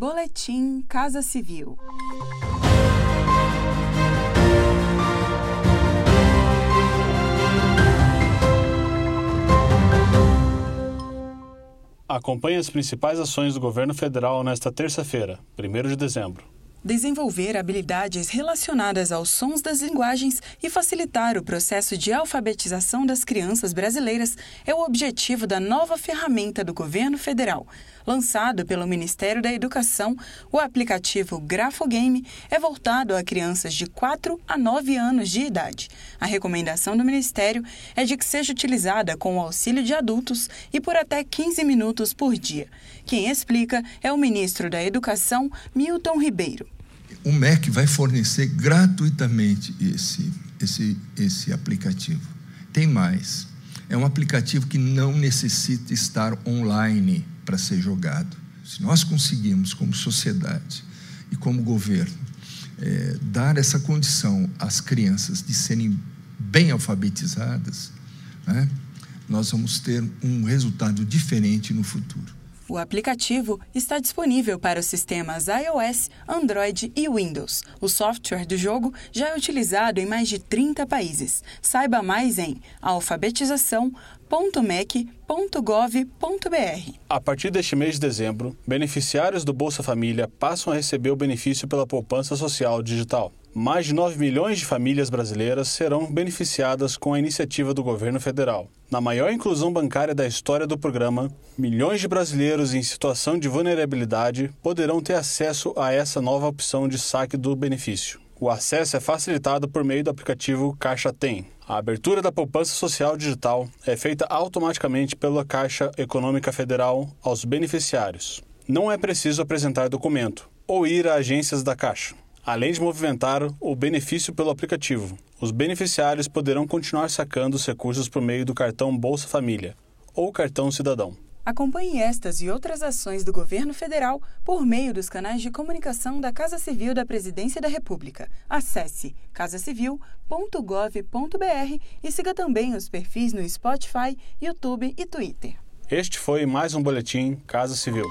Boletim Casa Civil. Acompanhe as principais ações do governo federal nesta terça-feira, 1 de dezembro. Desenvolver habilidades relacionadas aos sons das linguagens e facilitar o processo de alfabetização das crianças brasileiras é o objetivo da nova ferramenta do governo federal. Lançado pelo Ministério da Educação, o aplicativo Grafogame é voltado a crianças de 4 a 9 anos de idade. A recomendação do Ministério é de que seja utilizada com o auxílio de adultos e por até 15 minutos por dia. Quem explica é o ministro da Educação, Milton Ribeiro o MEC vai fornecer gratuitamente esse, esse, esse aplicativo. Tem mais. É um aplicativo que não necessita estar online para ser jogado. Se nós conseguimos, como sociedade e como governo, é, dar essa condição às crianças de serem bem alfabetizadas, né, nós vamos ter um resultado diferente no futuro. O aplicativo está disponível para os sistemas iOS, Android e Windows. O software do jogo já é utilizado em mais de 30 países. Saiba mais em alfabetização.mec.gov.br. A partir deste mês de dezembro, beneficiários do Bolsa Família passam a receber o benefício pela poupança social digital. Mais de 9 milhões de famílias brasileiras serão beneficiadas com a iniciativa do governo federal. Na maior inclusão bancária da história do programa, milhões de brasileiros em situação de vulnerabilidade poderão ter acesso a essa nova opção de saque do benefício. O acesso é facilitado por meio do aplicativo Caixa Tem. A abertura da poupança social digital é feita automaticamente pela Caixa Econômica Federal aos beneficiários. Não é preciso apresentar documento ou ir a agências da Caixa. Além de movimentar o benefício pelo aplicativo, os beneficiários poderão continuar sacando os recursos por meio do cartão Bolsa Família ou cartão Cidadão. Acompanhe estas e outras ações do governo federal por meio dos canais de comunicação da Casa Civil da Presidência da República. Acesse casacivil.gov.br e siga também os perfis no Spotify, YouTube e Twitter. Este foi mais um boletim Casa Civil.